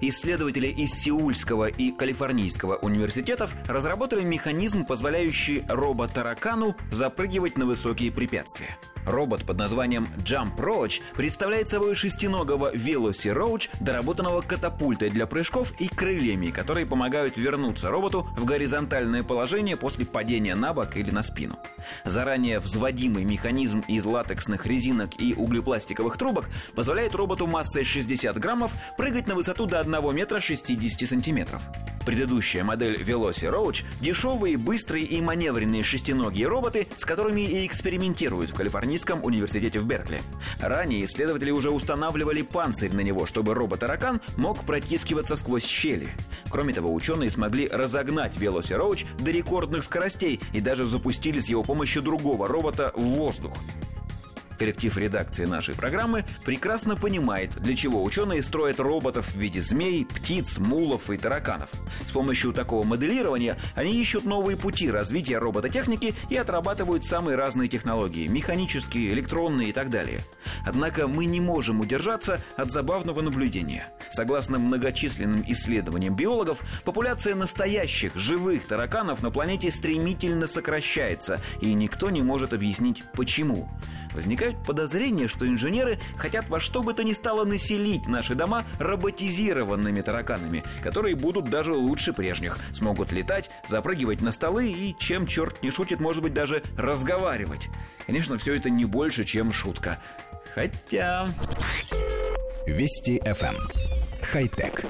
Исследователи из Сеульского и Калифорнийского университетов разработали механизм, позволяющий робот-таракану запрыгивать на высокие препятствия. Робот под названием Jump Roach представляет собой шестиногого Veloci Roach, доработанного катапультой для прыжков и крыльями, которые помогают вернуться роботу в горизонтальное положение после падения на бок или на спину. Заранее взводимый механизм из латексных резинок и углепластиковых трубок позволяет роботу массой 60 граммов прыгать на высоту до 1 метра 60 сантиметров. Предыдущая модель Veloci Roach – дешевые, быстрые и маневренные шестиногие роботы, с которыми и экспериментируют в Калифорнийском университете в Беркли. Ранее исследователи уже устанавливали панцирь на него, чтобы робот-таракан мог протискиваться сквозь щели. Кроме того, ученые смогли разогнать Veloci Roach до рекордных скоростей и даже запустили с его помощью другого робота в воздух. Коллектив редакции нашей программы прекрасно понимает, для чего ученые строят роботов в виде змей, птиц, мулов и тараканов. С помощью такого моделирования они ищут новые пути развития робототехники и отрабатывают самые разные технологии – механические, электронные и так далее. Однако мы не можем удержаться от забавного наблюдения. Согласно многочисленным исследованиям биологов, популяция настоящих, живых тараканов на планете стремительно сокращается, и никто не может объяснить, почему. Возникают подозрения, что инженеры хотят во что бы то ни стало населить наши дома роботизированными тараканами, которые будут даже лучше прежних, смогут летать, запрыгивать на столы и, чем черт не шутит, может быть, даже разговаривать. Конечно, все это не больше, чем шутка. Хотя... Вести FM. Эм. Хай-тек.